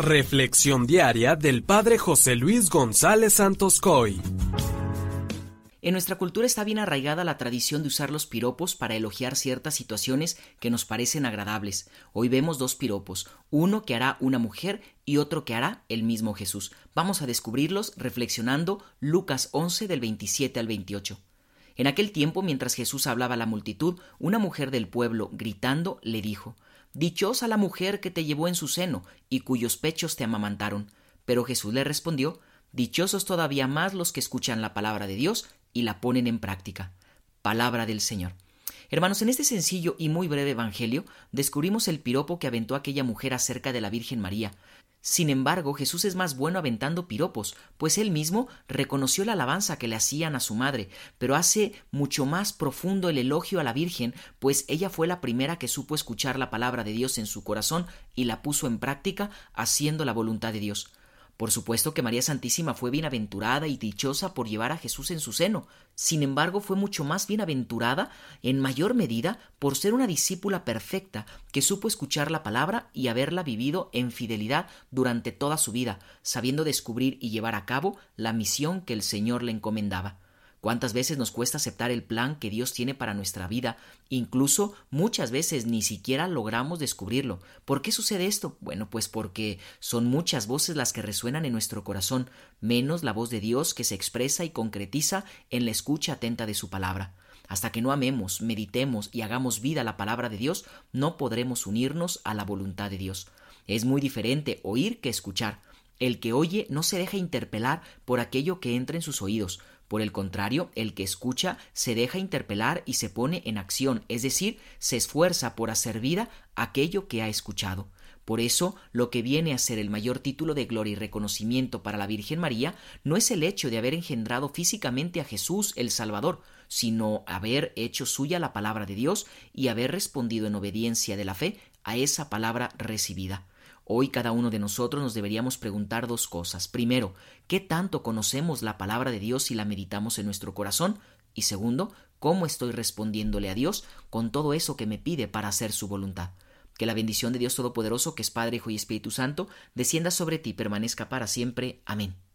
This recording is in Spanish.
Reflexión diaria del Padre José Luis González Santos Coy. En nuestra cultura está bien arraigada la tradición de usar los piropos para elogiar ciertas situaciones que nos parecen agradables. Hoy vemos dos piropos, uno que hará una mujer y otro que hará el mismo Jesús. Vamos a descubrirlos reflexionando Lucas 11 del 27 al 28. En aquel tiempo, mientras Jesús hablaba a la multitud, una mujer del pueblo, gritando, le dijo Dichosa la mujer que te llevó en su seno y cuyos pechos te amamantaron. Pero Jesús le respondió Dichosos todavía más los que escuchan la palabra de Dios y la ponen en práctica. Palabra del Señor. Hermanos, en este sencillo y muy breve Evangelio descubrimos el piropo que aventó aquella mujer acerca de la Virgen María. Sin embargo, Jesús es más bueno aventando piropos, pues él mismo reconoció la alabanza que le hacían a su madre, pero hace mucho más profundo el elogio a la Virgen, pues ella fue la primera que supo escuchar la palabra de Dios en su corazón y la puso en práctica haciendo la voluntad de Dios. Por supuesto que María Santísima fue bienaventurada y dichosa por llevar a Jesús en su seno. Sin embargo, fue mucho más bienaventurada, en mayor medida, por ser una discípula perfecta, que supo escuchar la palabra y haberla vivido en fidelidad durante toda su vida, sabiendo descubrir y llevar a cabo la misión que el Señor le encomendaba. ¿Cuántas veces nos cuesta aceptar el plan que Dios tiene para nuestra vida? Incluso muchas veces ni siquiera logramos descubrirlo. ¿Por qué sucede esto? Bueno, pues porque son muchas voces las que resuenan en nuestro corazón, menos la voz de Dios que se expresa y concretiza en la escucha atenta de su palabra. Hasta que no amemos, meditemos y hagamos vida la palabra de Dios, no podremos unirnos a la voluntad de Dios. Es muy diferente oír que escuchar. El que oye no se deja interpelar por aquello que entra en sus oídos, por el contrario, el que escucha se deja interpelar y se pone en acción, es decir, se esfuerza por hacer vida aquello que ha escuchado. Por eso, lo que viene a ser el mayor título de gloria y reconocimiento para la Virgen María no es el hecho de haber engendrado físicamente a Jesús el Salvador, sino haber hecho suya la palabra de Dios y haber respondido en obediencia de la fe a esa palabra recibida. Hoy cada uno de nosotros nos deberíamos preguntar dos cosas. Primero, ¿qué tanto conocemos la palabra de Dios y la meditamos en nuestro corazón? Y segundo, ¿cómo estoy respondiéndole a Dios con todo eso que me pide para hacer su voluntad? Que la bendición de Dios Todopoderoso, que es Padre, Hijo y Espíritu Santo, descienda sobre ti y permanezca para siempre. Amén.